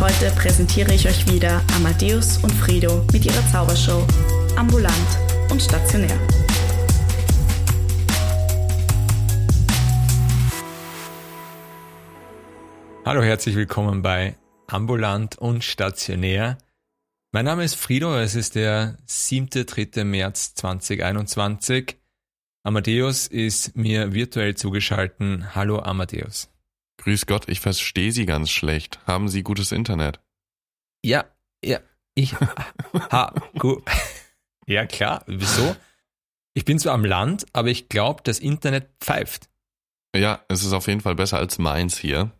heute präsentiere ich euch wieder Amadeus und Frido mit ihrer Zaubershow Ambulant und Stationär. Hallo, herzlich willkommen bei Ambulant und Stationär. Mein Name ist Frido, es ist der 7. 3. März 2021. Amadeus ist mir virtuell zugeschaltet. Hallo Amadeus. Grüß Gott, ich verstehe Sie ganz schlecht. Haben Sie gutes Internet? Ja, ja, ich ha, gut. Ja, klar, wieso? Ich bin zwar am Land, aber ich glaube, das Internet pfeift. Ja, es ist auf jeden Fall besser als meins hier.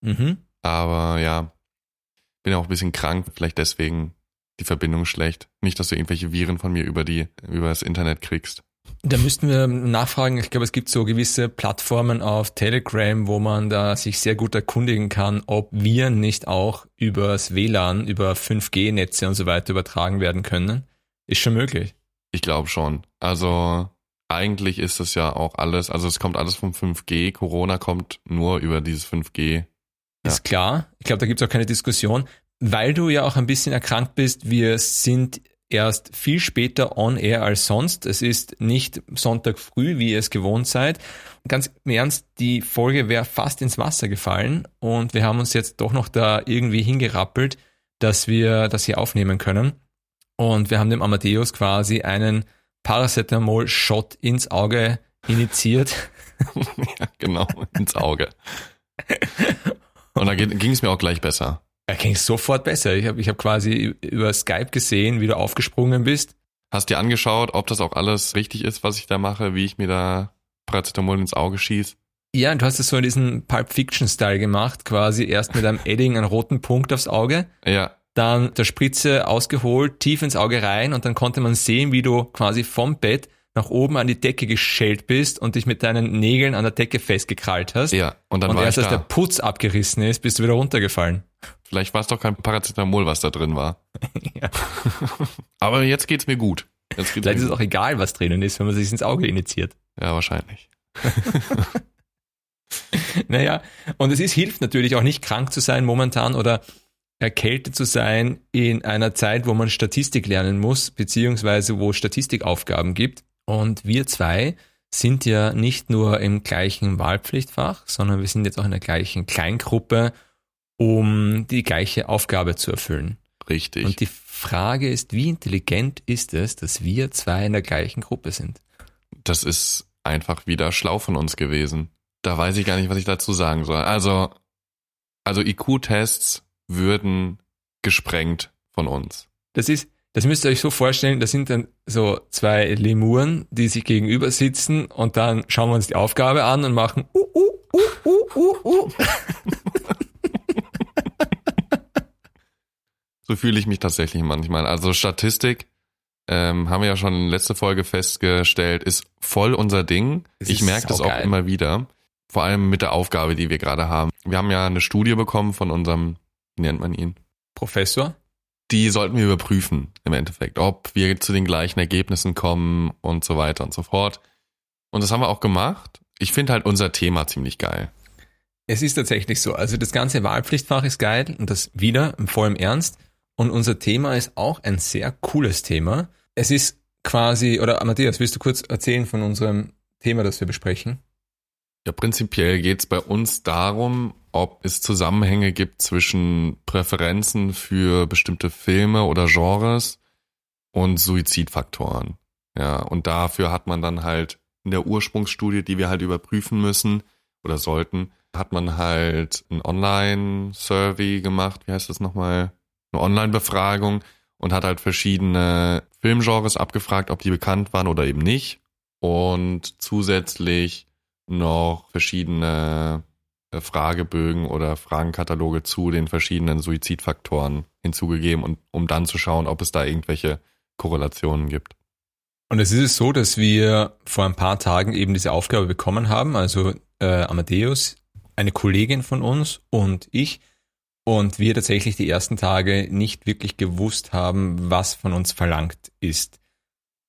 Mhm. Aber ja, bin auch ein bisschen krank, vielleicht deswegen die Verbindung schlecht. Nicht, dass du irgendwelche Viren von mir über die, über das Internet kriegst. Da müssten wir nachfragen. Ich glaube, es gibt so gewisse Plattformen auf Telegram, wo man da sich sehr gut erkundigen kann, ob Viren nicht auch übers WLAN, über 5G-Netze und so weiter übertragen werden können. Ist schon möglich. Ich glaube schon. Also eigentlich ist es ja auch alles, also es kommt alles vom 5G. Corona kommt nur über dieses 5G. Ja. Ist klar. Ich glaube, da gibt es auch keine Diskussion. Weil du ja auch ein bisschen erkrankt bist, wir sind erst viel später on air als sonst. Es ist nicht Sonntag früh, wie ihr es gewohnt seid. Ganz im Ernst, die Folge wäre fast ins Wasser gefallen und wir haben uns jetzt doch noch da irgendwie hingerappelt, dass wir das hier aufnehmen können. Und wir haben dem Amadeus quasi einen Paracetamol-Shot ins Auge initiiert. ja, genau, ins Auge. Und da ging es mir auch gleich besser. Er ging sofort besser. Ich habe ich hab quasi über Skype gesehen, wie du aufgesprungen bist. Hast dir angeschaut, ob das auch alles richtig ist, was ich da mache, wie ich mir da Paracetamol ins Auge schieße? Ja, und du hast es so in diesem Pulp Fiction Style gemacht, quasi erst mit einem Edding einen roten Punkt aufs Auge. Ja. Dann der Spritze ausgeholt, tief ins Auge rein und dann konnte man sehen, wie du quasi vom Bett nach oben an die Decke geschellt bist und dich mit deinen Nägeln an der Decke festgekrallt hast. Ja, und dann und war erst ich als da. der Putz abgerissen ist, bist du wieder runtergefallen. Vielleicht war es doch kein Paracetamol, was da drin war. Ja. Aber jetzt geht's mir gut. Jetzt geht's Vielleicht ist es auch egal, was drinnen ist, wenn man sich ins Auge initiiert. Ja, wahrscheinlich. Naja, und es ist, hilft natürlich auch nicht krank zu sein momentan oder erkältet zu sein in einer Zeit, wo man Statistik lernen muss, beziehungsweise wo Statistikaufgaben gibt. Und wir zwei sind ja nicht nur im gleichen Wahlpflichtfach, sondern wir sind jetzt auch in der gleichen Kleingruppe, um die gleiche Aufgabe zu erfüllen. Richtig. Und die Frage ist, wie intelligent ist es, dass wir zwei in der gleichen Gruppe sind? das ist einfach wieder schlau von uns gewesen. Da weiß ich gar nicht, was ich dazu sagen soll. Also, also IQ-Tests würden gesprengt von uns. Das ist, das müsst ihr euch so vorstellen, das sind dann so zwei Lemuren, die sich gegenüber sitzen und dann schauen wir uns die Aufgabe an und machen uh, uh, uh, uh, uh, uh. So fühle ich mich tatsächlich manchmal. Also Statistik, ähm, haben wir ja schon in letzter Folge festgestellt, ist voll unser Ding. Es ich merke das auch immer wieder. Vor allem mit der Aufgabe, die wir gerade haben. Wir haben ja eine Studie bekommen von unserem, wie nennt man ihn? Professor? Die sollten wir überprüfen im Endeffekt, ob wir zu den gleichen Ergebnissen kommen und so weiter und so fort. Und das haben wir auch gemacht. Ich finde halt unser Thema ziemlich geil. Es ist tatsächlich so. Also das ganze Wahlpflichtfach ist geil und das wieder im vollen Ernst. Und unser Thema ist auch ein sehr cooles Thema. Es ist quasi, oder Matthias, willst du kurz erzählen von unserem Thema, das wir besprechen? Ja, prinzipiell geht es bei uns darum, ob es Zusammenhänge gibt zwischen Präferenzen für bestimmte Filme oder Genres und Suizidfaktoren. Ja, und dafür hat man dann halt in der Ursprungsstudie, die wir halt überprüfen müssen oder sollten, hat man halt ein Online-Survey gemacht. Wie heißt das nochmal? Eine Online-Befragung und hat halt verschiedene Filmgenres abgefragt, ob die bekannt waren oder eben nicht. Und zusätzlich noch verschiedene äh, Fragebögen oder Fragenkataloge zu den verschiedenen Suizidfaktoren hinzugegeben und um dann zu schauen, ob es da irgendwelche Korrelationen gibt. Und es ist so, dass wir vor ein paar Tagen eben diese Aufgabe bekommen haben, also äh, Amadeus, eine Kollegin von uns und ich, und wir tatsächlich die ersten Tage nicht wirklich gewusst haben, was von uns verlangt ist.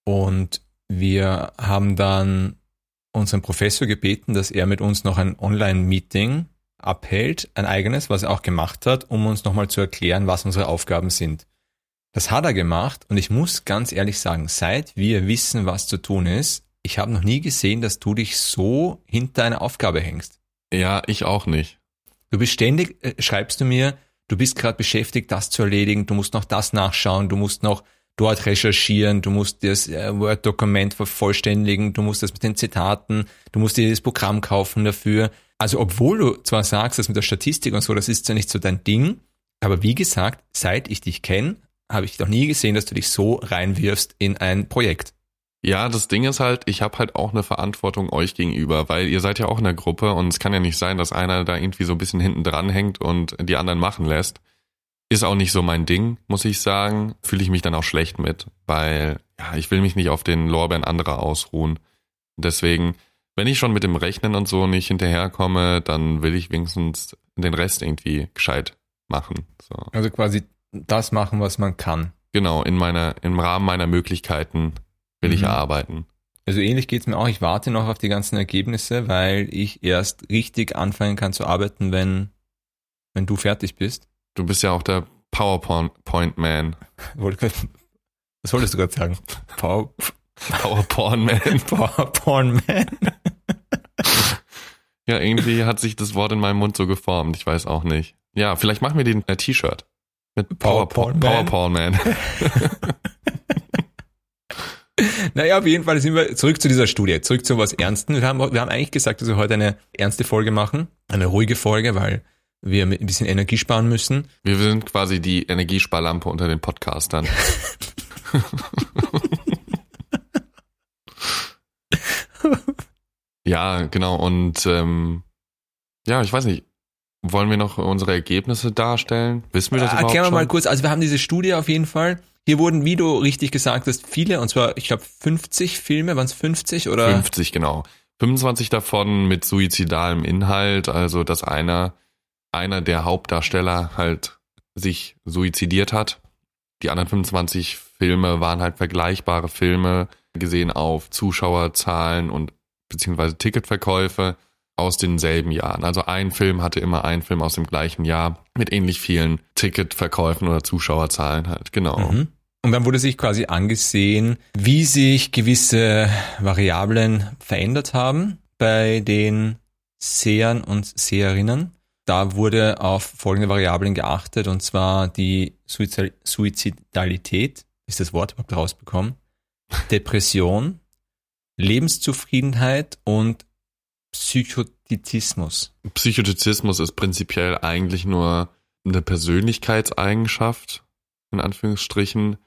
Und wir haben dann unseren Professor gebeten, dass er mit uns noch ein Online-Meeting abhält, ein eigenes, was er auch gemacht hat, um uns nochmal zu erklären, was unsere Aufgaben sind. Das hat er gemacht und ich muss ganz ehrlich sagen, seit wir wissen, was zu tun ist, ich habe noch nie gesehen, dass du dich so hinter eine Aufgabe hängst. Ja, ich auch nicht. Du bist ständig, äh, schreibst du mir, du bist gerade beschäftigt, das zu erledigen, du musst noch das nachschauen, du musst noch dort recherchieren, du musst das äh, Word-Dokument vervollständigen, du musst das mit den Zitaten, du musst dir das Programm kaufen dafür. Also obwohl du zwar sagst, das mit der Statistik und so, das ist zwar nicht so dein Ding, aber wie gesagt, seit ich dich kenne, habe ich noch nie gesehen, dass du dich so reinwirfst in ein Projekt. Ja, das Ding ist halt, ich habe halt auch eine Verantwortung euch gegenüber, weil ihr seid ja auch in der Gruppe und es kann ja nicht sein, dass einer da irgendwie so ein bisschen hinten dran hängt und die anderen machen lässt. Ist auch nicht so mein Ding, muss ich sagen. Fühle ich mich dann auch schlecht mit, weil ja, ich will mich nicht auf den Lorbeeren anderer ausruhen. Deswegen, wenn ich schon mit dem Rechnen und so nicht hinterherkomme, dann will ich wenigstens den Rest irgendwie gescheit machen. So. Also quasi das machen, was man kann. Genau, in meiner, im Rahmen meiner Möglichkeiten will mhm. ich erarbeiten. Also ähnlich geht's mir auch. Ich warte noch auf die ganzen Ergebnisse, weil ich erst richtig anfangen kann zu arbeiten, wenn, wenn du fertig bist. Du bist ja auch der PowerPoint-Man. Was wolltest du gerade sagen? Power, PowerPoint-Man. PowerPoint-Man. ja, irgendwie hat sich das Wort in meinem Mund so geformt. Ich weiß auch nicht. Ja, vielleicht machen wir den äh, T-Shirt. Mit PowerPoint-Man. PowerPoint-Man. naja, auf jeden Fall sind wir zurück zu dieser Studie, zurück zu was Ernsten. Wir haben, wir haben eigentlich gesagt, dass wir heute eine ernste Folge machen, eine ruhige Folge, weil wir ein bisschen Energie sparen müssen. Wir sind quasi die Energiesparlampe unter den Podcastern. ja, genau. Und ähm, ja, ich weiß nicht. Wollen wir noch unsere Ergebnisse darstellen? Wissen wir das äh, überhaupt Erklären wir mal kurz. Also wir haben diese Studie auf jeden Fall. Hier wurden, wie du richtig gesagt hast, viele, und zwar, ich glaube, 50 Filme, waren es 50 oder? 50, genau. 25 davon mit suizidalem Inhalt, also dass einer einer der Hauptdarsteller halt sich suizidiert hat. Die anderen 25 Filme waren halt vergleichbare Filme, gesehen auf Zuschauerzahlen und beziehungsweise Ticketverkäufe aus denselben Jahren. Also ein Film hatte immer einen Film aus dem gleichen Jahr mit ähnlich vielen Ticketverkäufen oder Zuschauerzahlen halt, genau. Mhm. Und dann wurde sich quasi angesehen, wie sich gewisse Variablen verändert haben bei den Sehern und Seherinnen. Da wurde auf folgende Variablen geachtet, und zwar die Suizidalität, ist das Wort überhaupt rausbekommen, Depression, Lebenszufriedenheit und Psychotizismus. Psychotizismus ist prinzipiell eigentlich nur eine Persönlichkeitseigenschaft, in Anführungsstrichen.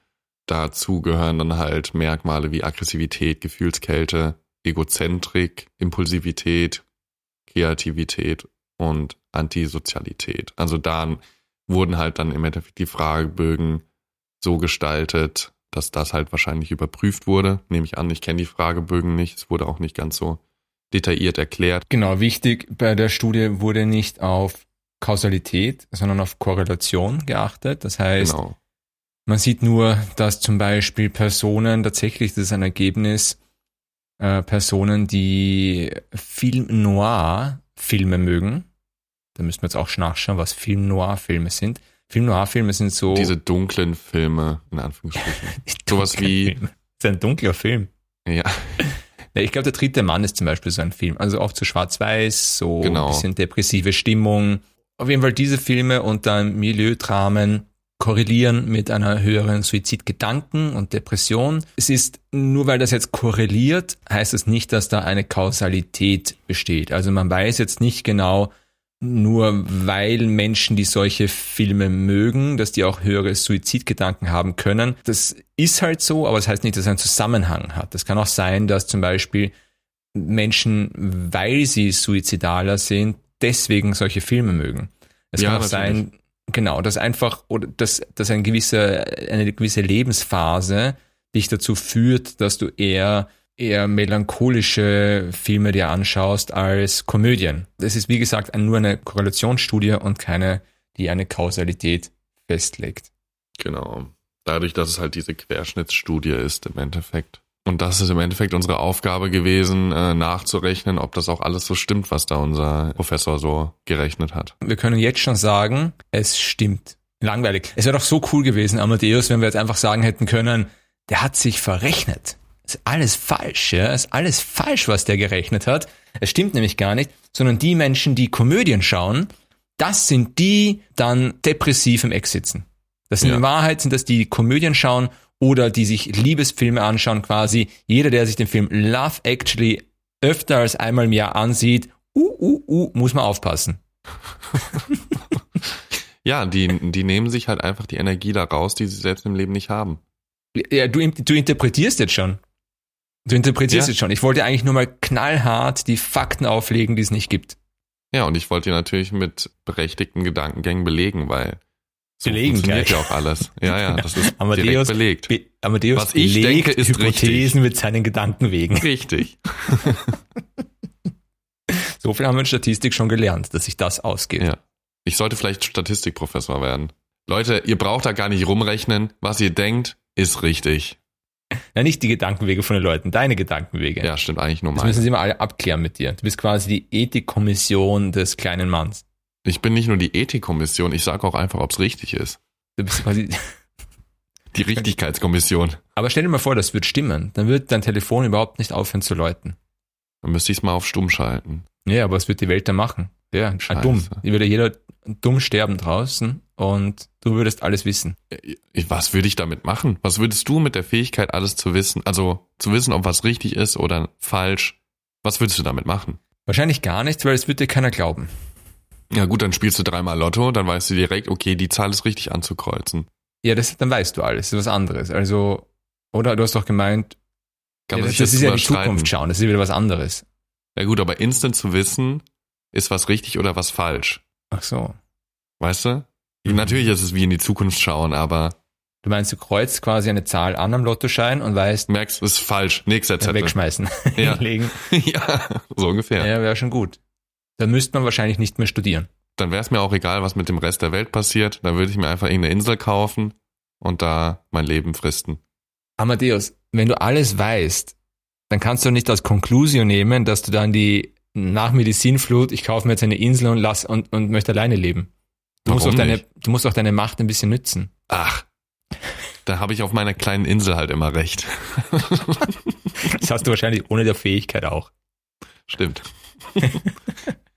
Dazu gehören dann halt Merkmale wie Aggressivität, Gefühlskälte, Egozentrik, Impulsivität, Kreativität und Antisozialität. Also da wurden halt dann im Endeffekt die Fragebögen so gestaltet, dass das halt wahrscheinlich überprüft wurde. Nehme ich an, ich kenne die Fragebögen nicht. Es wurde auch nicht ganz so detailliert erklärt. Genau, wichtig bei der Studie wurde nicht auf Kausalität, sondern auf Korrelation geachtet. Das heißt, genau. Man sieht nur, dass zum Beispiel Personen, tatsächlich, das ist ein Ergebnis, äh, Personen, die Film Noir Filme mögen, da müssen wir jetzt auch nachschauen, was Film Noir-Filme sind. Film Noir-Filme sind so. Diese dunklen Filme, in Anführungsstrichen. Sowas wie. Filme. Das ist ein dunkler Film. Ja. ja. Ich glaube, der dritte Mann ist zum Beispiel so ein Film. Also auch zu schwarz-weiß, so genau. ein bisschen depressive Stimmung. Auf jeden Fall diese Filme und dann Milieudramen korrelieren mit einer höheren Suizidgedanken und Depression. Es ist, nur weil das jetzt korreliert, heißt es nicht, dass da eine Kausalität besteht. Also man weiß jetzt nicht genau, nur weil Menschen, die solche Filme mögen, dass die auch höhere Suizidgedanken haben können. Das ist halt so, aber das heißt nicht, dass es einen Zusammenhang hat. Das kann auch sein, dass zum Beispiel Menschen, weil sie suizidaler sind, deswegen solche Filme mögen. Es ja, kann auch natürlich. sein, genau, dass einfach, oder dass, dass eine gewisse, eine gewisse Lebensphase dich dazu führt, dass du eher eher melancholische Filme dir anschaust als Komödien. Das ist, wie gesagt, nur eine Korrelationsstudie und keine, die eine Kausalität festlegt. Genau. Dadurch, dass es halt diese Querschnittsstudie ist im Endeffekt. Und das ist im Endeffekt unsere Aufgabe gewesen, äh, nachzurechnen, ob das auch alles so stimmt, was da unser Professor so gerechnet hat. Wir können jetzt schon sagen, es stimmt. Langweilig. Es wäre doch so cool gewesen, Amadeus, wenn wir jetzt einfach sagen hätten können, der hat sich verrechnet. Ist alles falsch, ja? Ist alles falsch, was der gerechnet hat. Es stimmt nämlich gar nicht, sondern die Menschen, die Komödien schauen, das sind die dann depressiv im Eck sitzen. Das sind Ja. in Wahrheit sind das die, die Komödien schauen oder die sich Liebesfilme anschauen quasi. Jeder, der sich den Film Love Actually öfter als einmal im Jahr ansieht, uh, uh, uh, muss man aufpassen. Ja, die, die nehmen sich halt einfach die Energie da raus, die sie selbst im Leben nicht haben. Ja, du, du interpretierst jetzt schon. Du interpretierst Ja. jetzt schon. Ich wollte eigentlich nur mal knallhart die Fakten auflegen, die es nicht gibt. Ja, und ich wollte dir natürlich mit berechtigten Gedankengängen belegen, weil so Belegen funktioniert gleich. ja auch alles. Ja, ja, das ist Amadeus belegt. Be Amadeus Was ich belegt denke, ist Hypothesen richtig. mit seinen Gedankenwegen. Richtig. So viel haben wir in Statistik schon gelernt, dass sich das ausgeht. Ja. Ich sollte vielleicht Statistikprofessor werden. Leute, ihr braucht da gar nicht rumrechnen. Was ihr denkt, ist richtig. Na, nicht die Gedankenwege von den Leuten, deine Gedankenwege. Ja, stimmt eigentlich nur Das mein. müssen sie mal alle abklären mit dir. Du bist quasi die Ethikkommission des kleinen Manns. Ich bin nicht nur die Ethikkommission, ich sage auch einfach, ob es richtig ist. Du bist quasi. Die Richtigkeitskommission. Aber stell dir mal vor, das wird stimmen. Dann wird dein Telefon überhaupt nicht aufhören zu läuten. Dann müsste ich es mal auf stumm schalten. Ja, aber was wird die Welt dann machen? Ja, Scheiße. dumm. Die würde jeder dumm sterben draußen und du würdest alles wissen. Ich- Was würde ich damit machen? Was würdest du mit der Fähigkeit, alles zu wissen, also zu wissen, ob was richtig ist oder falsch, was würdest du damit machen? Wahrscheinlich gar nichts, weil es wird dir keiner glauben. Ja gut, dann spielst du dreimal Lotto, dann weißt du direkt, okay, die Zahl ist richtig anzukreuzen. Ja, das, dann weißt du alles. Das ist was anderes. Also, oder du hast doch gemeint, ja, das, das ist ja die streiten. Zukunft schauen. Das ist wieder was anderes. Ja gut, aber instant zu wissen, ist was richtig oder was falsch. Ach so. Weißt du? Mhm. Natürlich ist es wie in die Zukunft schauen, aber Du meinst, du kreuzt quasi eine Zahl an am Lottoschein und weißt, merkst, es ist falsch. Nächster Zettel. wegschmeißen, Ja. hinlegen. ja, so ungefähr. Ja, wäre schon gut. Dann müsste man wahrscheinlich nicht mehr studieren. Dann wäre es mir auch egal, was mit dem Rest der Welt passiert. Dann würde ich mir einfach irgendeine Insel kaufen und da mein Leben fristen. Amadeus, wenn du alles weißt, dann kannst du nicht als Konklusion nehmen, dass du dann die nach mir die Sinnflut, ich kaufe mir jetzt eine Insel und lass und, und möchte alleine leben. Du musst, Warum auch deine, du musst auch deine Macht ein bisschen nützen. Ach, da habe ich auf meiner kleinen Insel halt immer recht. Das hast du wahrscheinlich ohne der Fähigkeit auch. Stimmt.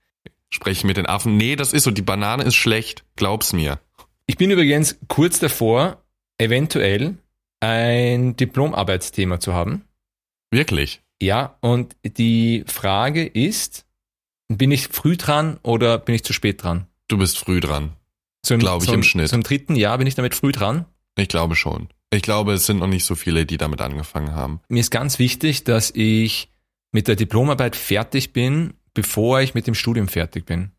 Spreche mit den Affen. Nee, das ist so. Die Banane ist schlecht. Glaub's mir. Ich bin übrigens kurz davor, eventuell ein Diplomarbeitsthema zu haben. Wirklich. Ja, und die Frage ist, bin ich früh dran oder bin ich zu spät dran? Du bist früh dran. Zum, Glaub ich zum, im Schnitt. Zum dritten Jahr bin ich damit früh dran. Ich glaube schon. Ich glaube, es sind noch nicht so viele, die damit angefangen haben. Mir ist ganz wichtig, dass ich mit der Diplomarbeit fertig bin, bevor ich mit dem Studium fertig bin.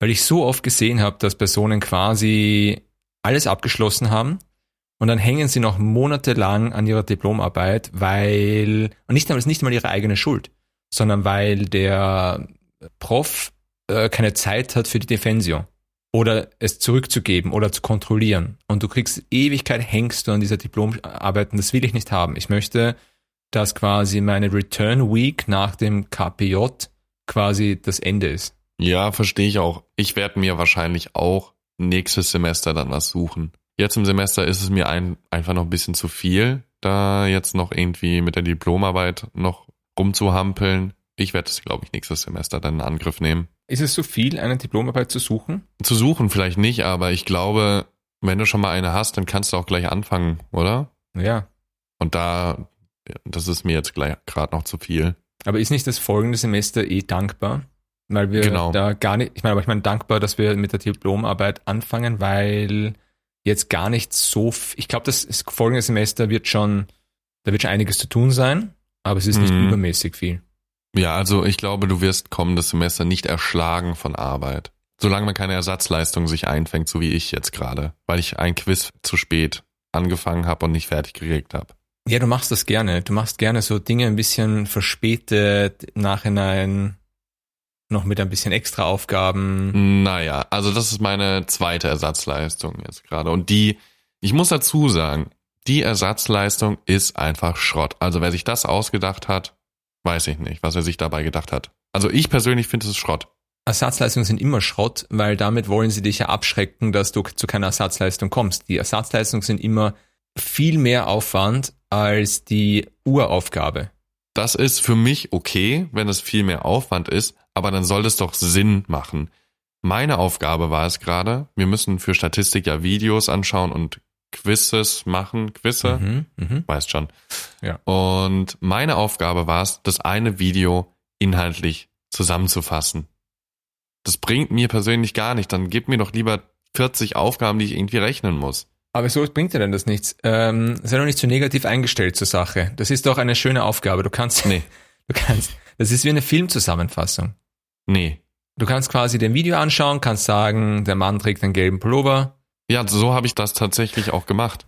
Weil ich so oft gesehen habe, dass Personen quasi alles abgeschlossen haben und dann hängen sie noch monatelang an ihrer Diplomarbeit, weil, und nicht einmal, ist nicht mal ihre eigene Schuld, sondern weil der Prof äh, keine Zeit hat für die Defensio oder es zurückzugeben oder zu kontrollieren. Und du kriegst Ewigkeit, hängst du an dieser Diplomarbeit und das will ich nicht haben. Ich möchte, dass quasi meine Return Week nach dem KPJ quasi das Ende ist. Ja, verstehe ich auch. Ich werde mir wahrscheinlich auch nächstes Semester dann was suchen. Jetzt im Semester ist es mir ein, einfach noch ein bisschen zu viel, da jetzt noch irgendwie mit der Diplomarbeit noch rumzuhampeln. Ich werde es, glaube ich, nächstes Semester dann in Angriff nehmen. Ist es so viel, eine Diplomarbeit zu suchen? Zu suchen vielleicht nicht, aber ich glaube, wenn du schon mal eine hast, dann kannst du auch gleich anfangen, oder? Ja. Und da, das ist mir jetzt gleich gerade noch zu viel. Aber ist nicht das folgende Semester eh dankbar? Weil wir Genau. da gar nicht, ich meine, aber ich meine dankbar, dass wir mit der Diplomarbeit anfangen, weil jetzt gar nicht so, ich glaube, das ist- folgende Semester wird schon, da wird schon einiges zu tun sein, aber es ist nicht Mhm. übermäßig viel. Ja, also ich glaube, du wirst kommendes Semester nicht erschlagen von Arbeit. Solange man keine Ersatzleistung sich einfängt, so wie ich jetzt gerade, weil ich ein Quiz zu spät angefangen habe und nicht fertig gekriegt habe. Ja, du machst das gerne. Du machst gerne so Dinge ein bisschen verspätet, im Nachhinein noch mit ein bisschen extra Aufgaben. Naja, also das ist meine zweite Ersatzleistung jetzt gerade. Und die, ich muss dazu sagen, Die Ersatzleistung ist einfach Schrott. Also wer sich das ausgedacht hat, weiß ich nicht, was er sich dabei gedacht hat. Also ich persönlich finde es Schrott. Ersatzleistungen sind immer Schrott, weil damit wollen sie dich ja abschrecken, dass du zu keiner Ersatzleistung kommst. Die Ersatzleistungen sind immer viel mehr Aufwand als die Uraufgabe. Das ist für mich okay, wenn es viel mehr Aufwand ist, aber dann soll es doch Sinn machen. Meine Aufgabe war es gerade, wir müssen für Statistik ja Videos anschauen und Quizzes machen, Quizze, Mhm, mhm. weißt schon. Ja. Und meine Aufgabe war es, das eine Video inhaltlich zusammenzufassen. Das bringt mir persönlich gar nicht. Dann gib mir doch lieber 40 Aufgaben, die ich irgendwie rechnen muss. Aber so bringt dir denn das nichts. Ähm, sei doch nicht zu negativ eingestellt zur Sache. Das ist doch eine schöne Aufgabe. Du kannst, Nee. du kannst, das ist wie eine Filmzusammenfassung. Nee. Du kannst quasi den Video anschauen, kannst sagen, der Mann trägt einen gelben Pullover. Ja, so habe ich das tatsächlich auch gemacht.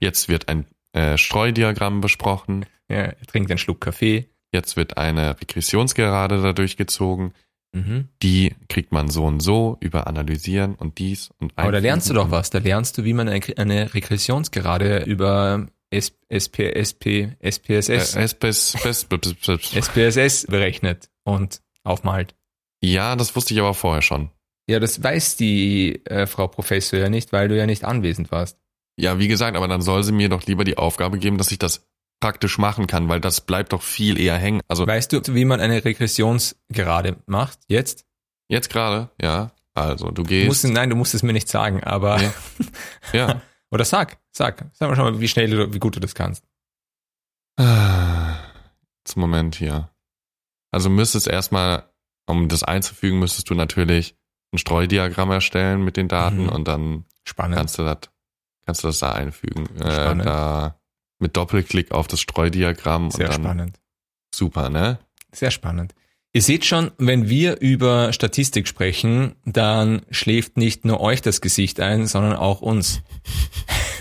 Jetzt wird ein äh, Streudiagramm besprochen. Ja, er trinkt einen Schluck Kaffee. Jetzt wird eine Regressionsgerade dadurch gezogen. Mhm. Die kriegt man so und so über Analysieren und dies und Aber da lernst du doch was. Da lernst du, wie man eine, Regressionsgerade über S, SP, SP, SPSS, Äh, SPSS berechnet und aufmalt. Ja, das wusste ich aber vorher schon. Ja, das weiß die äh, Frau Professor ja nicht, weil du ja nicht anwesend warst. Ja, wie gesagt, aber dann soll sie mir doch lieber die Aufgabe geben, dass ich das praktisch machen kann, weil das bleibt doch viel eher hängen. Also Weißt du, wie man eine Regressionsgerade macht? Jetzt? jetzt gerade, ja. Also du Du gehst. musst, nein, du musst es mir nicht sagen, aber Ja. ja. oder sag, sag, sag mal schon mal, wie schnell du, wie gut du das kannst. Jetzt Moment hier. Also müsstest erstmal, um das einzufügen, müsstest du natürlich ein Streudiagramm erstellen mit den Daten Mhm. und dann Spannend. kannst du das, kannst du das da einfügen. Äh, Spannend. da mit Doppelklick auf das Streudiagramm Sehr und dann spannend. super, ne? Sehr spannend. Ihr seht schon, wenn wir über Statistik sprechen, dann schläft nicht nur euch das Gesicht ein, sondern auch uns.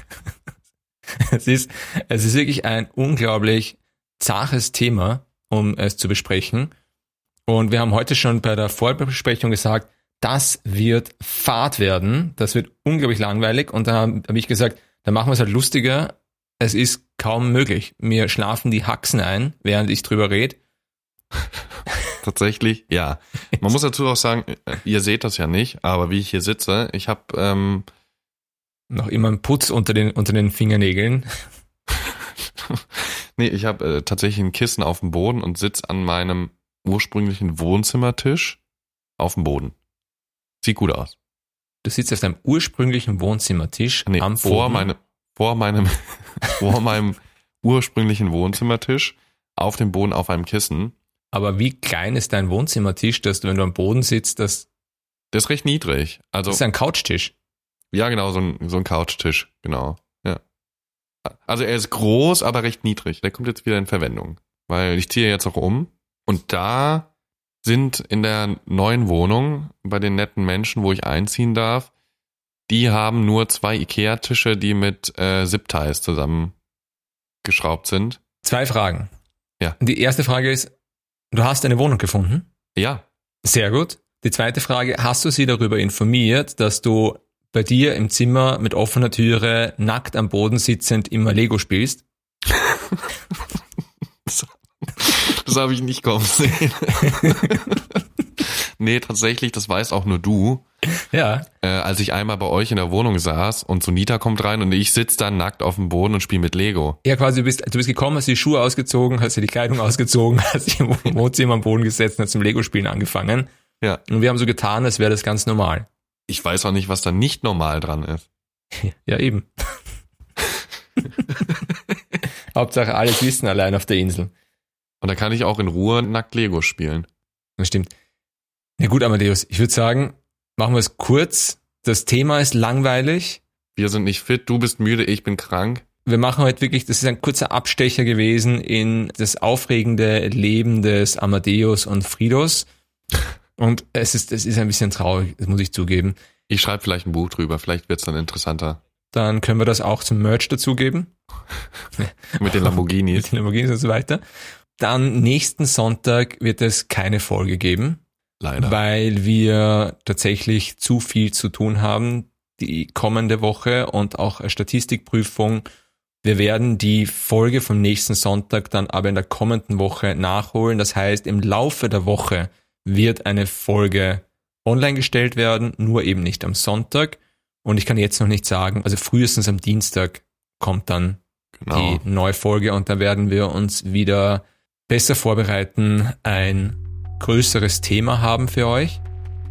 es ist, es ist wirklich ein unglaublich zaches Thema, um es zu besprechen. Und wir haben heute schon bei der Vorbesprechung gesagt, das wird Fahrt werden. Das wird unglaublich langweilig. Und da habe hab ich gesagt, dann machen wir es halt lustiger. Es ist kaum möglich. Mir schlafen die Haxen ein, während ich drüber rede. Tatsächlich, ja. Man muss dazu auch sagen, äh, ihr seht das ja nicht, aber wie ich hier sitze, ich habe ähm, Noch immer ein Putz unter den, unter den Fingernägeln. nee, ich habe äh, tatsächlich ein Kissen auf dem Boden und sitz an meinem ursprünglichen Wohnzimmertisch auf dem Boden. Sieht gut aus. Du sitzt auf deinem ursprünglichen Wohnzimmertisch Nee, am Boden. vor meinem vor meinem vor meinem ursprünglichen Wohnzimmertisch auf dem Boden auf einem Kissen. Aber wie klein ist dein Wohnzimmertisch, dass du, wenn du am Boden sitzt, das, Der ist recht niedrig. Also das ist ein Couchtisch. ja, genau so ein so ein Couchtisch, genau. Ja. Also er ist groß, aber recht niedrig. Der kommt jetzt wieder in Verwendung, weil ich ziehe jetzt auch um und da sind in der neuen Wohnung bei den netten Menschen, wo ich einziehen darf, die haben nur zwei Ikea-Tische, die mit äh, Zip-Ties zusammengeschraubt sind. Zwei Fragen. Ja. Die erste Frage ist, du hast eine Wohnung gefunden? Ja, Sehr gut. Die zweite Frage, hast du sie darüber informiert, dass du bei dir im Zimmer mit offener Türe nackt am Boden sitzend immer Lego spielst? das habe ich nicht kommen sehen. nee, tatsächlich, das weiß auch nur du. Ja. Äh, als ich einmal bei euch in der Wohnung saß und Sunita kommt rein und ich sitze dann nackt auf dem Boden und spiele mit Lego. Ja, quasi, du bist, du bist gekommen, hast die Schuhe ausgezogen, hast dir die Kleidung ausgezogen, hast dich im Wohnzimmer am Boden gesetzt und hast zum Lego-Spielen angefangen. Ja. Und wir haben so getan, als wäre das ganz normal. Ich weiß auch nicht, was da nicht normal dran ist. Ja, eben. Hauptsache alles wissen allein auf der Insel. Und da kann ich auch in Ruhe nackt Lego spielen. Das stimmt. Na gut, Amadeus, ich würde sagen, machen wir es kurz. Das Thema ist langweilig. Wir sind nicht fit, du bist müde, ich bin krank. Wir machen heute wirklich, das ist ein kurzer Abstecher gewesen in das aufregende Leben des Amadeus und Fridos. Und es ist, es ist ein bisschen traurig, das muss ich zugeben. Ich schreibe vielleicht ein Buch drüber, vielleicht wird's dann interessanter. Dann können wir das auch zum Merch dazugeben. Mit den Lamborghinis. Mit den Lamborghinis und so weiter. Dann nächsten Sonntag wird es keine Folge geben, Leider. weil wir tatsächlich zu viel zu tun haben die kommende Woche und auch eine Statistikprüfung Wir werden die Folge vom nächsten Sonntag dann aber in der kommenden Woche nachholen. Das heißt, im Laufe der Woche wird eine Folge online gestellt werden, nur eben nicht am Sonntag. Und ich kann jetzt noch nicht sagen, also frühestens am Dienstag kommt dann genau. die neue Folge und da werden wir uns wieder besser vorbereiten, ein größeres Thema haben für euch.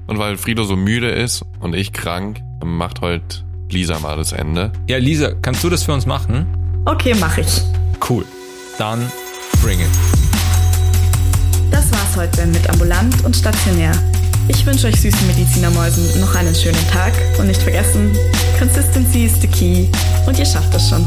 Und weil Frido so müde ist und ich krank, macht heute Lisa mal das Ende. Ja, Lisa, kannst du das für uns machen? Okay, mach ich. Cool. Dann bring it. Das war's heute mit Ambulant und Stationär. Ich wünsche euch süßen Medizinermäusen noch einen schönen Tag und nicht vergessen, Consistency is the key und ihr schafft es schon.